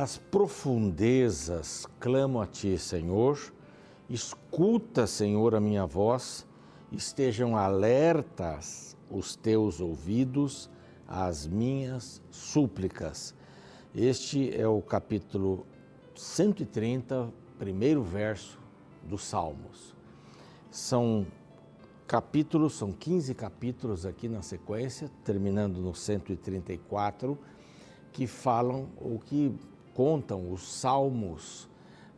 Das profundezas clamo a ti, Senhor. Escuta, Senhor, a minha voz. Estejam alertas os teus ouvidos às minhas súplicas. Este é o capítulo 130, primeiro verso dos Salmos. São capítulos, são 15 capítulos aqui na sequência, terminando no 134, que falam ou que contam os salmos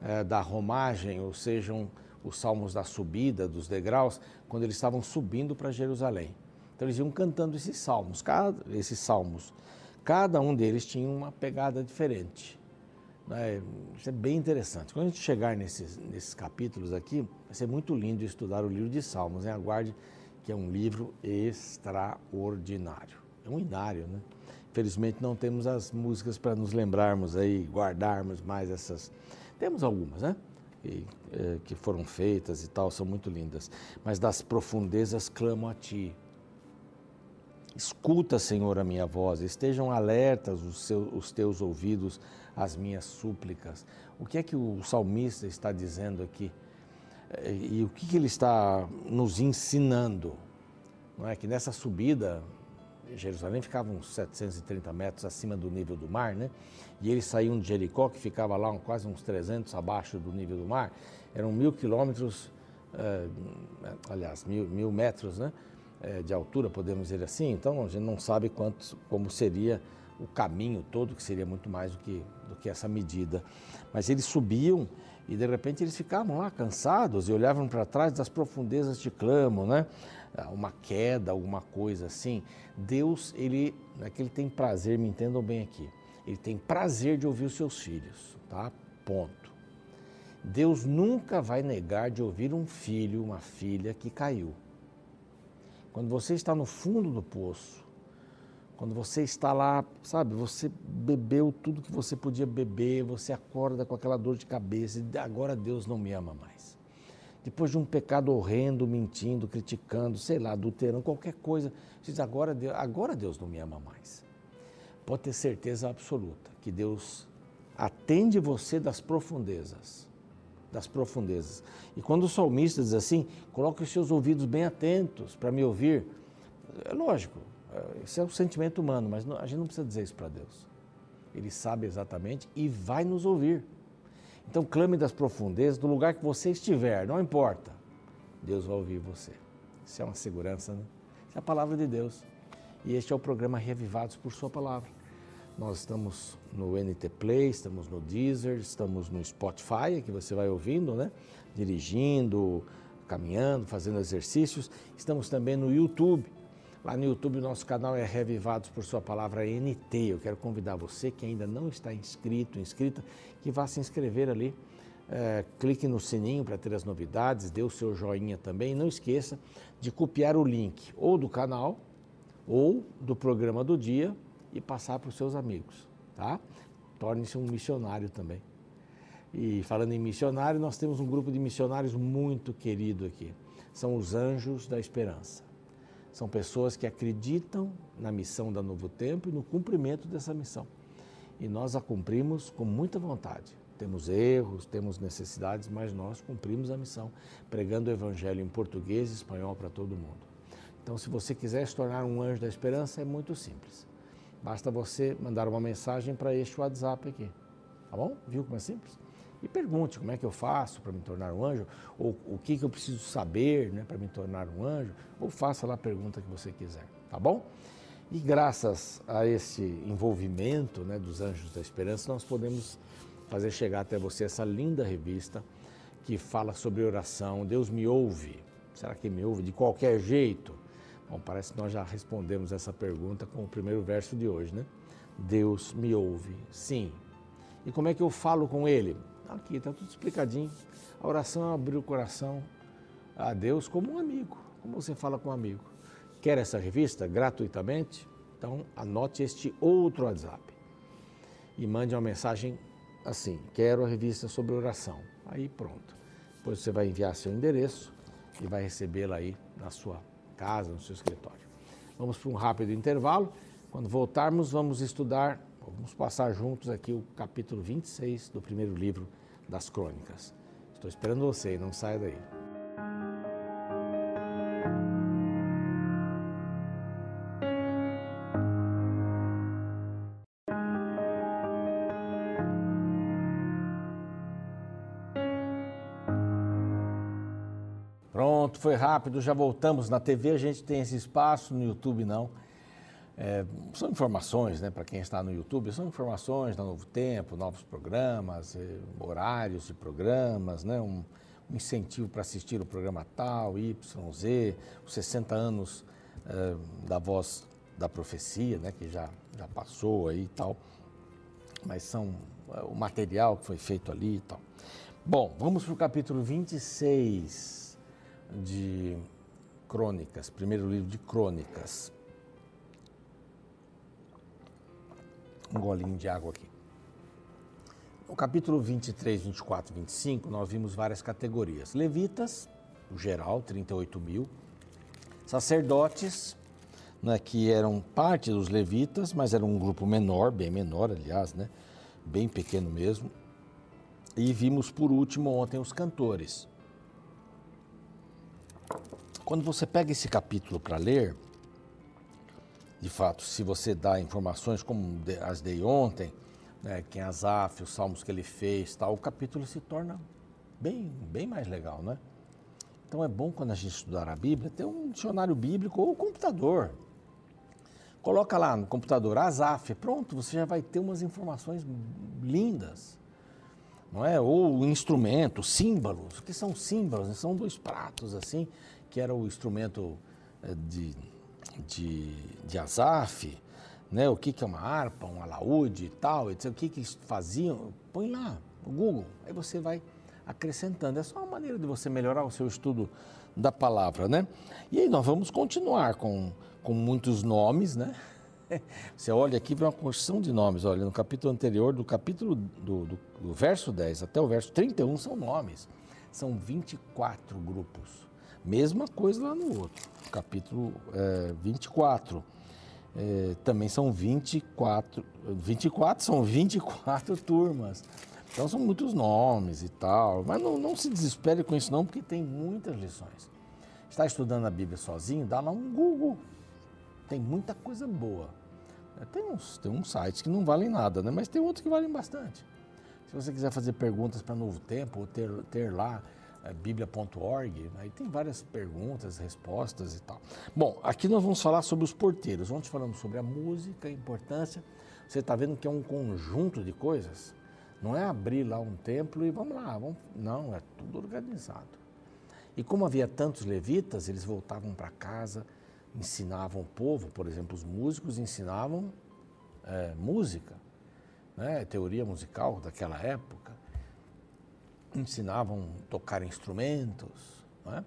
eh, da romagem, ou sejam os salmos da subida, dos degraus, quando eles estavam subindo para Jerusalém. Então eles iam cantando esses salmos, cada, esses salmos. Cada um deles tinha uma pegada diferente. Né? Isso é bem interessante. Quando a gente chegar nesses, nesses capítulos aqui, vai ser muito lindo estudar o livro de Salmos. Hein? Aguarde que é um livro extraordinário. É um inário, né? Felizmente não temos as músicas para nos lembrarmos aí, guardarmos mais essas. Temos algumas, né? E, é, que foram feitas e tal, são muito lindas. Mas das profundezas clamo a ti. Escuta, Senhor, a minha voz, estejam alertas os, seus, os teus ouvidos às minhas súplicas. O que é que o salmista está dizendo aqui? É, e o que, que ele está nos ensinando? Não é que nessa subida Jerusalém ficava uns 730 metros acima do nível do mar, né? E eles saíam de Jericó, que ficava lá quase uns 300 abaixo do nível do mar. Eram mil quilômetros, eh, aliás, mil, mil metros, né? Eh, de altura, podemos dizer assim. Então, a gente não sabe quantos, como seria o caminho todo, que seria muito mais do que, do que essa medida. Mas eles subiam e, de repente, eles ficavam lá cansados e olhavam para trás das profundezas de clamo, né? Ah, uma queda, alguma coisa assim. Deus, ele, é que ele tem prazer, me entendam bem aqui, ele tem prazer de ouvir os seus filhos, tá? Ponto. Deus nunca vai negar de ouvir um filho, uma filha que caiu. Quando você está no fundo do poço, quando você está lá, sabe, você bebeu tudo que você podia beber, você acorda com aquela dor de cabeça e agora Deus não me ama mais depois de um pecado horrendo, mentindo, criticando, sei lá, adulterando, qualquer coisa, diz agora Deus, agora Deus não me ama mais. Pode ter certeza absoluta que Deus atende você das profundezas, das profundezas. E quando o salmista diz assim, coloque os seus ouvidos bem atentos para me ouvir, é lógico, isso é o um sentimento humano, mas a gente não precisa dizer isso para Deus. Ele sabe exatamente e vai nos ouvir. Então clame das profundezas, do lugar que você estiver, não importa. Deus vai ouvir você. Isso é uma segurança, né? Isso é a palavra de Deus. E este é o programa Revivados por Sua Palavra. Nós estamos no NT Play, estamos no Deezer, estamos no Spotify, que você vai ouvindo, né? Dirigindo, caminhando, fazendo exercícios. Estamos também no YouTube. Lá no YouTube, nosso canal é Revivados por Sua Palavra NT. Eu quero convidar você que ainda não está inscrito, inscrita, que vá se inscrever ali. É, clique no sininho para ter as novidades, dê o seu joinha também. Não esqueça de copiar o link ou do canal ou do programa do dia e passar para os seus amigos, tá? Torne-se um missionário também. E falando em missionário, nós temos um grupo de missionários muito querido aqui. São os Anjos da Esperança. São pessoas que acreditam na missão da Novo Tempo e no cumprimento dessa missão. E nós a cumprimos com muita vontade. Temos erros, temos necessidades, mas nós cumprimos a missão, pregando o Evangelho em português e espanhol para todo mundo. Então, se você quiser se tornar um anjo da esperança, é muito simples. Basta você mandar uma mensagem para este WhatsApp aqui. Tá bom? Viu como é simples? E pergunte como é que eu faço para me tornar um anjo, ou o que, que eu preciso saber né, para me tornar um anjo, ou faça lá a pergunta que você quiser, tá bom? E graças a esse envolvimento né, dos Anjos da Esperança, nós podemos fazer chegar até você essa linda revista que fala sobre oração. Deus me ouve. Será que me ouve de qualquer jeito? Bom, parece que nós já respondemos essa pergunta com o primeiro verso de hoje, né? Deus me ouve, sim. E como é que eu falo com Ele? Aqui está tudo explicadinho. A oração é abrir o coração a Deus como um amigo, como você fala com um amigo. Quer essa revista gratuitamente? Então anote este outro WhatsApp e mande uma mensagem assim: quero a revista sobre oração. Aí pronto. Depois você vai enviar seu endereço e vai recebê-la aí na sua casa, no seu escritório. Vamos para um rápido intervalo. Quando voltarmos, vamos estudar Vamos passar juntos aqui o capítulo 26 do primeiro livro das Crônicas. Estou esperando você, não saia daí. Pronto, foi rápido, já voltamos. Na TV a gente tem esse espaço, no YouTube não. É, são informações, né, para quem está no YouTube, são informações da Novo Tempo, novos programas, eh, horários de programas, né, um, um incentivo para assistir o programa tal, Y, Z, os 60 anos eh, da voz da profecia, né, que já, já passou aí e tal, mas são é, o material que foi feito ali e tal. Bom, vamos para o capítulo 26 de Crônicas, primeiro livro de Crônicas. Um golinho de água aqui. No capítulo 23, 24 25, nós vimos várias categorias. Levitas, o geral, 38 mil. Sacerdotes, né, que eram parte dos levitas, mas era um grupo menor, bem menor, aliás, né, bem pequeno mesmo. E vimos por último ontem os cantores. Quando você pega esse capítulo para ler, de fato, se você dá informações como as dei ontem, né, quem Azaf, os salmos que ele fez, tal, o capítulo se torna bem, bem mais legal, né? Então é bom quando a gente estudar a Bíblia ter um dicionário bíblico ou computador. Coloca lá no computador Azaf, pronto, você já vai ter umas informações lindas. Não é? Ou instrumento, símbolos. O que são símbolos? São dois pratos assim, que era o instrumento eh, de de, de Azaf, né? o que, que é uma harpa, um alaúde e tal, etc. o que, que eles faziam, põe lá no Google, aí você vai acrescentando. É só uma maneira de você melhorar o seu estudo da palavra, né? E aí nós vamos continuar com, com muitos nomes, né? Você olha aqui para uma construção de nomes, olha, no capítulo anterior, do capítulo do, do, do verso 10 até o verso 31 são nomes. São 24 grupos. Mesma coisa lá no outro capítulo é, 24. É, também são 24, 24 são 24 turmas. Então são muitos nomes e tal. Mas não, não se desespere com isso não, porque tem muitas lições. Está estudando a Bíblia sozinho? Dá lá um Google. Tem muita coisa boa. Tem uns, tem uns sites que não valem nada, né? mas tem outros que valem bastante. Se você quiser fazer perguntas para Novo Tempo, ou ter, ter lá é, bíblia.org, aí tem várias perguntas, respostas e tal. Bom, aqui nós vamos falar sobre os porteiros. Ontem falamos sobre a música, a importância. Você está vendo que é um conjunto de coisas. Não é abrir lá um templo e vamos lá. Vamos... Não, é tudo organizado. E como havia tantos levitas, eles voltavam para casa, ensinavam o povo, por exemplo, os músicos ensinavam é, música, né, teoria musical daquela época ensinavam a tocar instrumentos. É?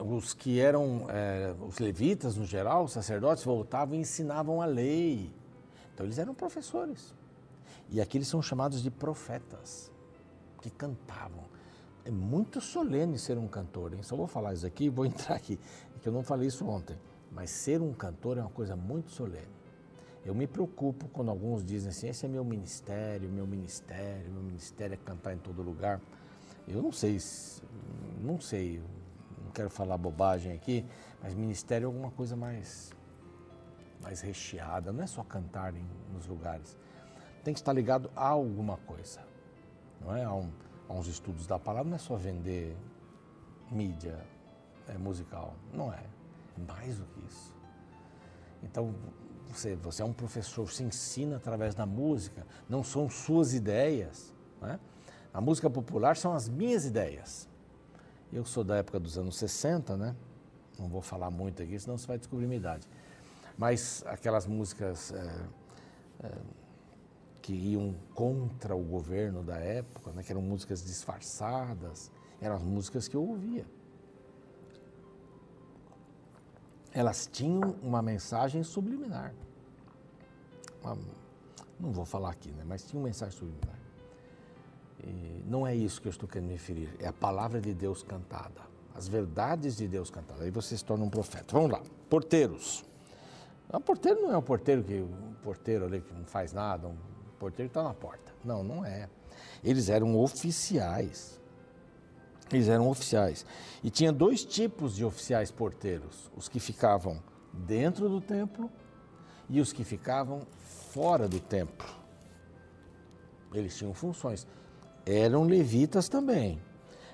Os que eram é, os levitas, no geral, os sacerdotes, voltavam e ensinavam a lei. Então, eles eram professores. E aqui eles são chamados de profetas, que cantavam. É muito solene ser um cantor, hein? Só vou falar isso aqui, vou entrar aqui, que eu não falei isso ontem. Mas ser um cantor é uma coisa muito solene. Eu me preocupo quando alguns dizem assim: esse é meu ministério, meu ministério, meu ministério é cantar em todo lugar. Eu não sei, não sei, não quero falar bobagem aqui, mas ministério é alguma coisa mais, mais recheada, não é só cantar em, nos lugares. Tem que estar ligado a alguma coisa, não é? A, um, a uns estudos da palavra, não é só vender mídia é, musical, não é. É mais do que isso. Então, você, você é um professor, se ensina através da música, não são suas ideias. Né? A música popular são as minhas ideias. Eu sou da época dos anos 60, né? Não vou falar muito aqui, senão você vai descobrir minha idade. Mas aquelas músicas é, é, que iam contra o governo da época, né? que eram músicas disfarçadas, eram as músicas que eu ouvia. elas tinham uma mensagem subliminar. Uma, não vou falar aqui, né? mas tinha uma mensagem subliminar. E não é isso que eu estou querendo me referir, é a palavra de Deus cantada, as verdades de Deus cantadas. Aí você se torna um profeta. Vamos lá, porteiros. O porteiro não é o porteiro que o porteiro ali que não faz nada, um porteiro que está na porta. Não, não é. Eles eram oficiais. Eles eram oficiais. E tinha dois tipos de oficiais porteiros: os que ficavam dentro do templo e os que ficavam fora do templo. Eles tinham funções. Eram levitas também.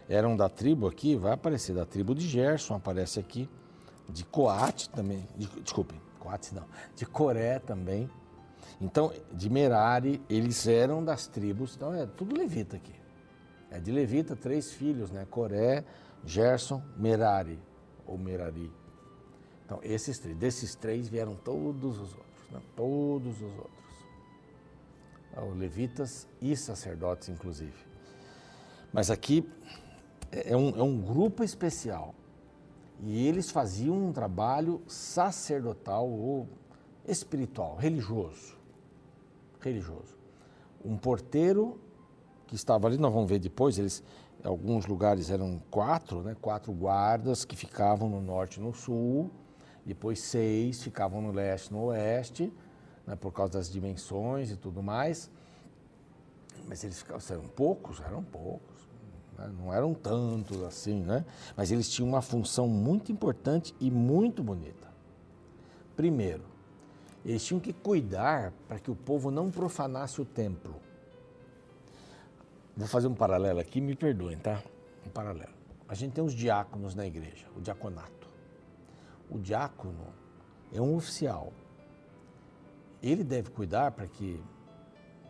Eram da tribo aqui, vai aparecer da tribo de Gerson, aparece aqui, de Coate também, de, desculpe, Coate não, de Coré também. Então, de Merari, eles eram das tribos, então é tudo levita aqui. É de levita, três filhos, né? Coré, Gerson, Merari, ou Merari. Então, esses três, desses três vieram todos os outros, né? todos os outros. Os levitas e sacerdotes, inclusive. Mas aqui é um, é um grupo especial e eles faziam um trabalho sacerdotal ou espiritual, religioso. Religioso. Um porteiro que estava ali, nós vamos ver depois, eles, alguns lugares eram quatro, né, quatro guardas que ficavam no norte e no sul, depois seis ficavam no leste no oeste, né, por causa das dimensões e tudo mais. Mas eles ficavam, eram poucos, eram poucos né? não eram tantos assim, né? mas eles tinham uma função muito importante e muito bonita. Primeiro, eles tinham que cuidar para que o povo não profanasse o templo. Vou fazer um paralelo aqui, me perdoem, tá? Um paralelo. A gente tem os diáconos na igreja, o diaconato. O diácono é um oficial. Ele deve cuidar para que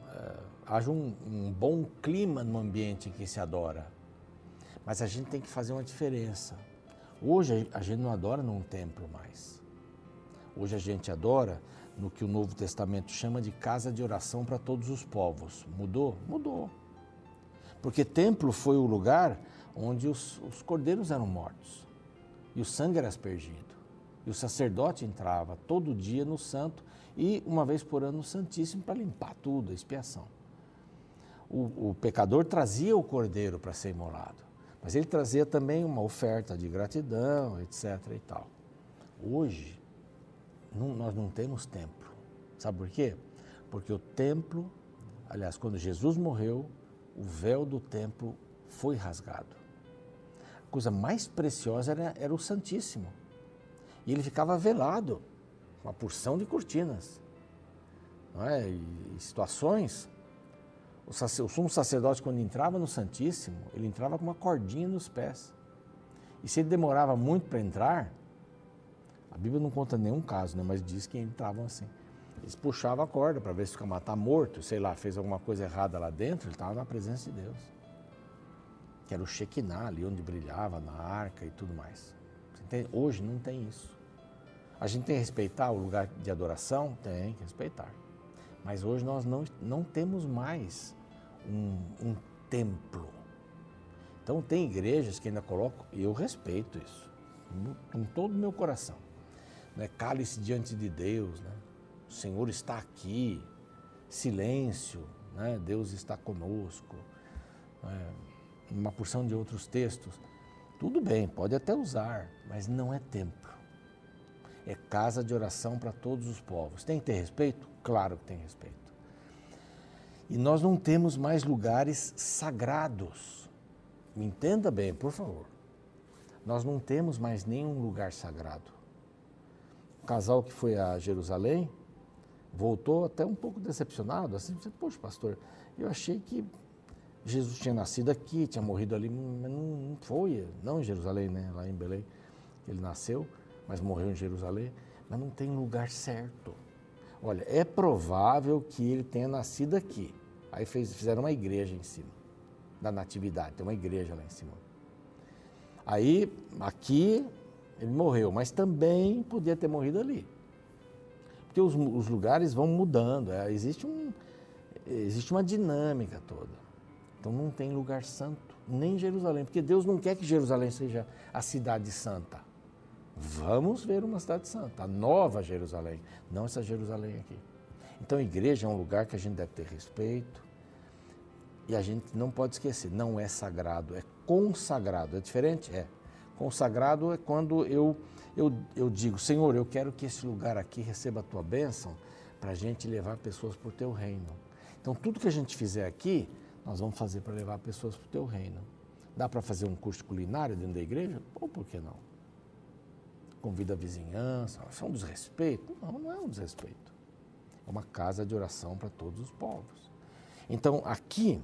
uh, haja um, um, bom clima no ambiente em que se adora. Mas a gente tem que fazer uma diferença. Hoje a gente não adora num templo mais. Hoje a gente adora no que o Novo Testamento chama de casa de oração para todos os povos. Mudou? Mudou. Porque templo foi o lugar onde os, os cordeiros eram mortos e o sangue era aspergido. O sacerdote entrava todo dia no santo e uma vez por ano no Santíssimo para limpar tudo, a expiação. O, o pecador trazia o cordeiro para ser imolado. Mas ele trazia também uma oferta de gratidão, etc. e tal. Hoje, não, nós não temos templo. Sabe por quê? Porque o templo, aliás, quando Jesus morreu, o véu do templo foi rasgado. A coisa mais preciosa era, era o Santíssimo. E ele ficava velado, uma porção de cortinas. Não é? E situações o, o sumo sacerdote, quando entrava no Santíssimo, ele entrava com uma cordinha nos pés. E se ele demorava muito para entrar, a Bíblia não conta nenhum caso, né? mas diz que entravam assim. Eles puxavam a corda para ver se o camarada está morto, sei lá, fez alguma coisa errada lá dentro, ele estava na presença de Deus. Que era o Shekinah ali, onde brilhava, na arca e tudo mais. Hoje não tem isso. A gente tem que respeitar o lugar de adoração? Tem que respeitar. Mas hoje nós não, não temos mais um, um templo. Então tem igrejas que ainda colocam, e eu respeito isso, com todo o meu coração. Né? Cale-se diante de Deus, né? o Senhor está aqui, silêncio, né? Deus está conosco. Né? Uma porção de outros textos. Tudo bem, pode até usar, mas não é templo. É casa de oração para todos os povos. Tem que ter respeito? Claro que tem respeito. E nós não temos mais lugares sagrados. Me entenda bem, por favor. Nós não temos mais nenhum lugar sagrado. O casal que foi a Jerusalém voltou até um pouco decepcionado, assim, poxa, pastor, eu achei que Jesus tinha nascido aqui, tinha morrido ali, mas não, foi, não em Jerusalém, né, lá em Belém, ele nasceu, mas morreu em Jerusalém, mas não tem lugar certo. Olha, é provável que ele tenha nascido aqui, Aí fez, fizeram uma igreja em cima da Natividade, tem uma igreja lá em cima. Aí, aqui, ele morreu, mas também podia ter morrido ali. Porque os, os lugares vão mudando, é, existe, um, existe uma dinâmica toda. Então não tem lugar santo, nem Jerusalém, porque Deus não quer que Jerusalém seja a cidade santa. Vamos ver uma cidade santa, a nova Jerusalém, não essa Jerusalém aqui. Então, a igreja é um lugar que a gente deve ter respeito e a gente não pode esquecer, não é sagrado, é consagrado. É diferente? É. Consagrado é quando eu, eu, eu digo, Senhor, eu quero que esse lugar aqui receba a tua bênção para a gente levar pessoas para o teu reino. Então, tudo que a gente fizer aqui, nós vamos fazer para levar pessoas para o teu reino. Dá para fazer um curso culinário dentro da igreja? Ou por que não? Convida a vizinhança, isso é um desrespeito? Não, não é um desrespeito. É uma casa de oração para todos os povos. Então, aqui,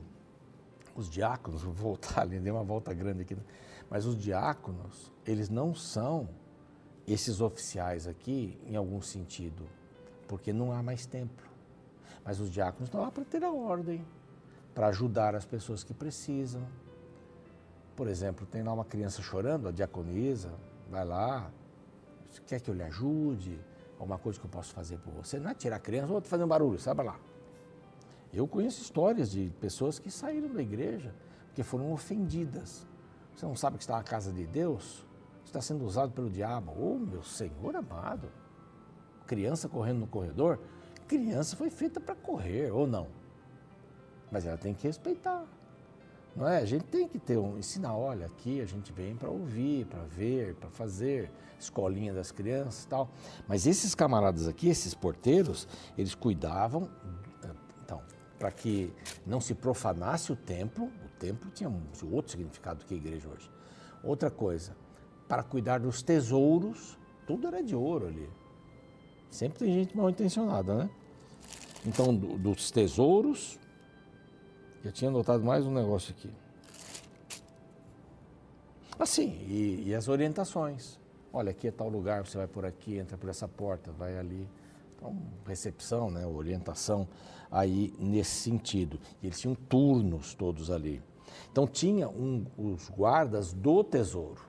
os diáconos, vou voltar ali, dei uma volta grande aqui, mas os diáconos, eles não são esses oficiais aqui em algum sentido, porque não há mais templo. Mas os diáconos estão lá para ter a ordem, para ajudar as pessoas que precisam. Por exemplo, tem lá uma criança chorando, a diaconisa, vai lá, quer que eu lhe ajude, alguma coisa que eu posso fazer por você. Não é tirar a criança, ou fazer um barulho, sabe lá. Eu conheço histórias de pessoas que saíram da igreja porque foram ofendidas. Você não sabe que está na casa de Deus? Está sendo usado pelo diabo. Oh, meu Senhor amado. Criança correndo no corredor. Criança foi feita para correr, ou não? Mas ela tem que respeitar. Não é? A gente tem que ter um ensinar, olha, aqui a gente vem para ouvir, para ver, para fazer, escolinha das crianças e tal. Mas esses camaradas aqui, esses porteiros, eles cuidavam para que não se profanasse o templo. O templo tinha um outro significado do que a igreja hoje. Outra coisa, para cuidar dos tesouros, tudo era de ouro ali. Sempre tem gente mal intencionada, né? Então, do, dos tesouros, eu tinha notado mais um negócio aqui. Assim, e, e as orientações. Olha, aqui é tal lugar, você vai por aqui, entra por essa porta, vai ali. Então, recepção, né, orientação aí nesse sentido. E eles tinham turnos todos ali. Então tinha um, os guardas do tesouro.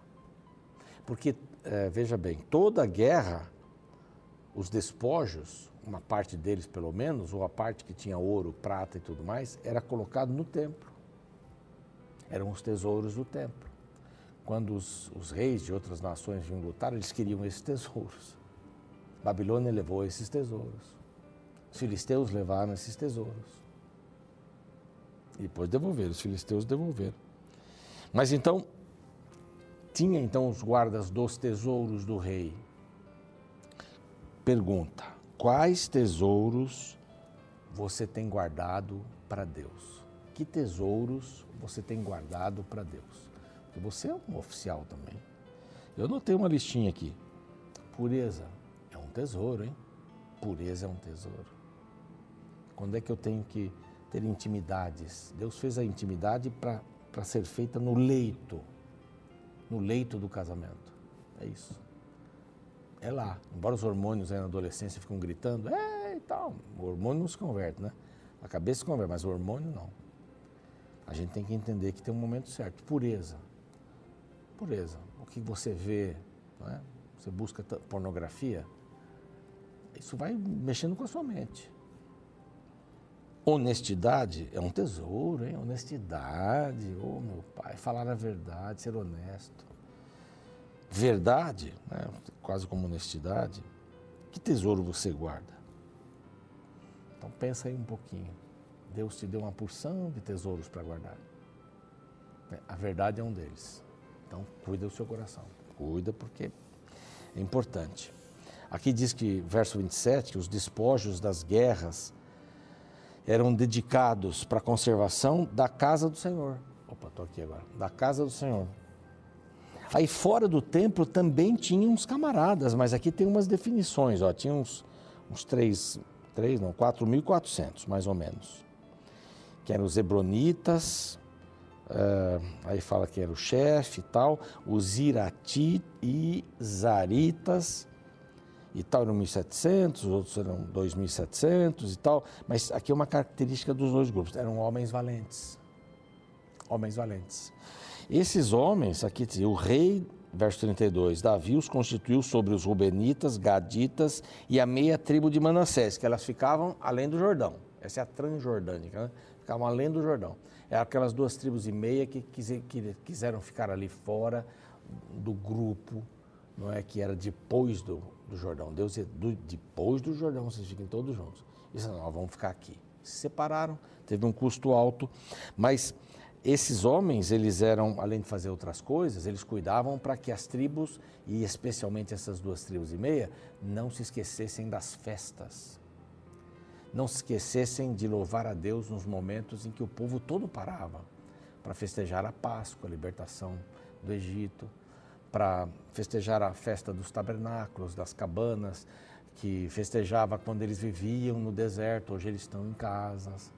Porque, é, veja bem, toda guerra, os despojos, uma parte deles pelo menos, ou a parte que tinha ouro, prata e tudo mais, era colocado no templo. Eram os tesouros do templo. Quando os, os reis de outras nações vinham lutar, eles queriam esses tesouros. Babilônia levou esses tesouros. Os filisteus levaram esses tesouros. E depois devolveram, os filisteus devolveram. Mas então, tinha então os guardas dos tesouros do rei. Pergunta: quais tesouros você tem guardado para Deus? Que tesouros você tem guardado para Deus? Porque você é um oficial também. Eu notei uma listinha aqui. Pureza é um tesouro, hein? Pureza é um tesouro. Quando é que eu tenho que ter intimidades? Deus fez a intimidade para ser feita no leito, no leito do casamento. É isso. É lá. Embora os hormônios aí na adolescência ficam gritando, é e tal, o hormônio não se converte, né? A cabeça se converte, mas o hormônio não. A gente tem que entender que tem um momento certo. Pureza. Pureza. O que você vê, é? você busca pornografia, isso vai mexendo com a sua mente. Honestidade é um tesouro, hein? Honestidade, oh meu pai, falar a verdade, ser honesto. Verdade, né? Quase como honestidade. Que tesouro você guarda? Então pensa aí um pouquinho. Deus te deu uma porção de tesouros para guardar. A verdade é um deles. Então cuida do seu coração. Cuida porque é importante. Aqui diz que, verso 27, que os despojos das guerras eram dedicados para a conservação da casa do Senhor. Opa, estou aqui agora. Da casa do Senhor. Aí fora do templo também tinha uns camaradas, mas aqui tem umas definições, ó, tinha uns, uns três, três, não, 4.400 mais ou menos, que eram os Hebronitas, uh, aí fala que era o chefe e tal, os Irati e Zaritas, e tal eram 1.700, os outros eram 2.700 e tal, mas aqui é uma característica dos dois grupos, eram homens valentes. Homens valentes. Esses homens, aqui o rei, verso 32, Davi os constituiu sobre os Rubenitas, Gaditas e a meia tribo de Manassés, que elas ficavam além do Jordão. Essa é a transjordânica, né? Ficavam além do Jordão. É aquelas duas tribos e meia que, quiseram ficar ali fora do grupo, não é que era depois do, do Jordão. Deus disse, depois do Jordão vocês fiquem todos juntos. Disse, não, nós vamos ficar aqui. Se separaram, teve um custo alto, mas esses homens, eles eram, além de fazer outras coisas, eles cuidavam para que as tribos, e especialmente essas duas tribos e meia, não se esquecessem das festas. Não se esquecessem de louvar a Deus nos momentos em que o povo todo parava para festejar a Páscoa, a libertação do Egito, para festejar a festa dos tabernáculos, das cabanas, que festejava quando eles viviam no deserto, hoje eles estão em casas.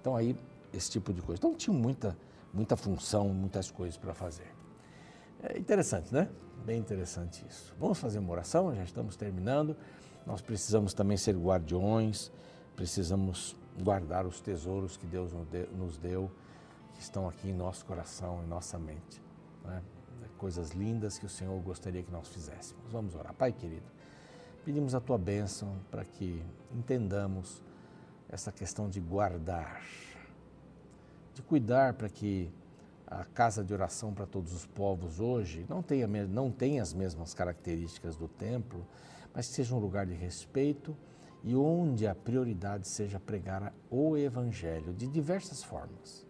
Então aí esse tipo de coisa. Então tinha muita, muita função, muitas coisas para fazer. É interessante, né? Bem interessante isso. Vamos fazer uma oração, já estamos terminando. Nós precisamos também ser guardiões, precisamos guardar os tesouros que Deus nos deu, que estão aqui em nosso coração, em nossa mente. Né? Coisas lindas que o Senhor gostaria que nós fizéssemos. Vamos orar. Pai querido, pedimos a tua bênção para que entendamos essa questão de guardar de cuidar para que a casa de oração para todos os povos hoje não tenha, não tenha as mesmas características do templo, mas seja um lugar de respeito e onde a prioridade seja pregar o Evangelho de diversas formas.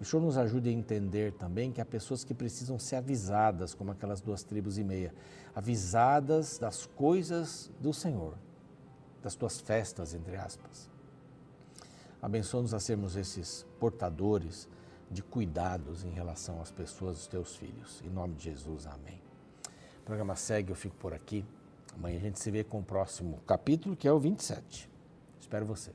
O Senhor nos ajude a entender também que há pessoas que precisam ser avisadas, como aquelas duas tribos e meia, avisadas das coisas do Senhor, das tuas festas, entre aspas. Abençoa-nos a sermos esses portadores de cuidados em relação às pessoas, os teus filhos. Em nome de Jesus, amém. O programa segue, eu fico por aqui. Amanhã a gente se vê com o próximo capítulo, que é o 27. Espero você.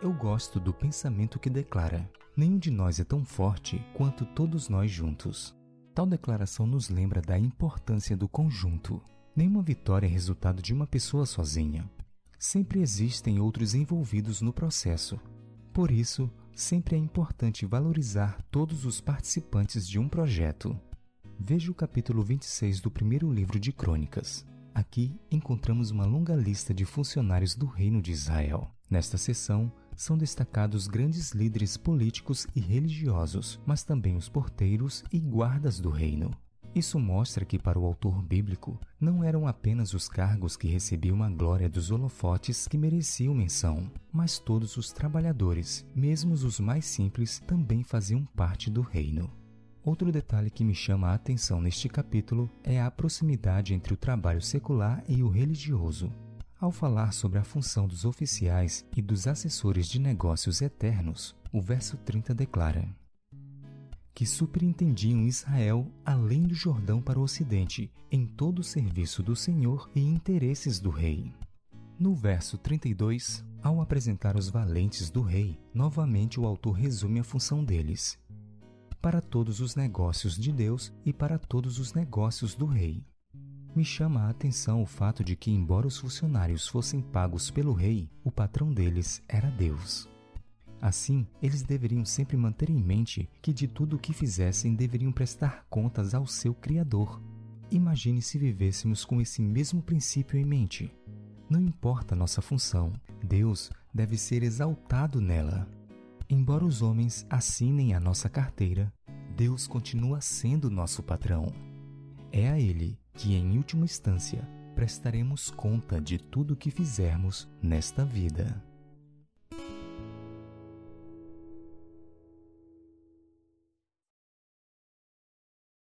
Eu gosto do pensamento que declara: nenhum de nós é tão forte quanto todos nós juntos. Tal declaração nos lembra da importância do conjunto. Nenhuma vitória é resultado de uma pessoa sozinha sempre existem outros envolvidos no processo. Por isso, sempre é importante valorizar todos os participantes de um projeto. Veja o capítulo 26 do primeiro livro de Crônicas. Aqui encontramos uma longa lista de funcionários do Reino de Israel. Nesta seção, são destacados grandes líderes políticos e religiosos, mas também os porteiros e guardas do reino. Isso mostra que, para o autor bíblico, não eram apenas os cargos que recebiam a glória dos holofotes que mereciam menção, mas todos os trabalhadores, mesmo os mais simples, também faziam parte do reino. Outro detalhe que me chama a atenção neste capítulo é a proximidade entre o trabalho secular e o religioso. Ao falar sobre a função dos oficiais e dos assessores de negócios eternos, o verso 30 declara: que superintendiam Israel além do Jordão para o ocidente, em todo o serviço do Senhor e interesses do rei. No verso 32, ao apresentar os valentes do rei, novamente o autor resume a função deles. Para todos os negócios de Deus e para todos os negócios do rei. Me chama a atenção o fato de que, embora os funcionários fossem pagos pelo rei, o patrão deles era Deus. Assim, eles deveriam sempre manter em mente que de tudo o que fizessem deveriam prestar contas ao seu Criador. Imagine se vivêssemos com esse mesmo princípio em mente. Não importa nossa função, Deus deve ser exaltado nela. Embora os homens assinem a nossa carteira, Deus continua sendo nosso patrão. É a Ele que, em última instância, prestaremos conta de tudo o que fizermos nesta vida.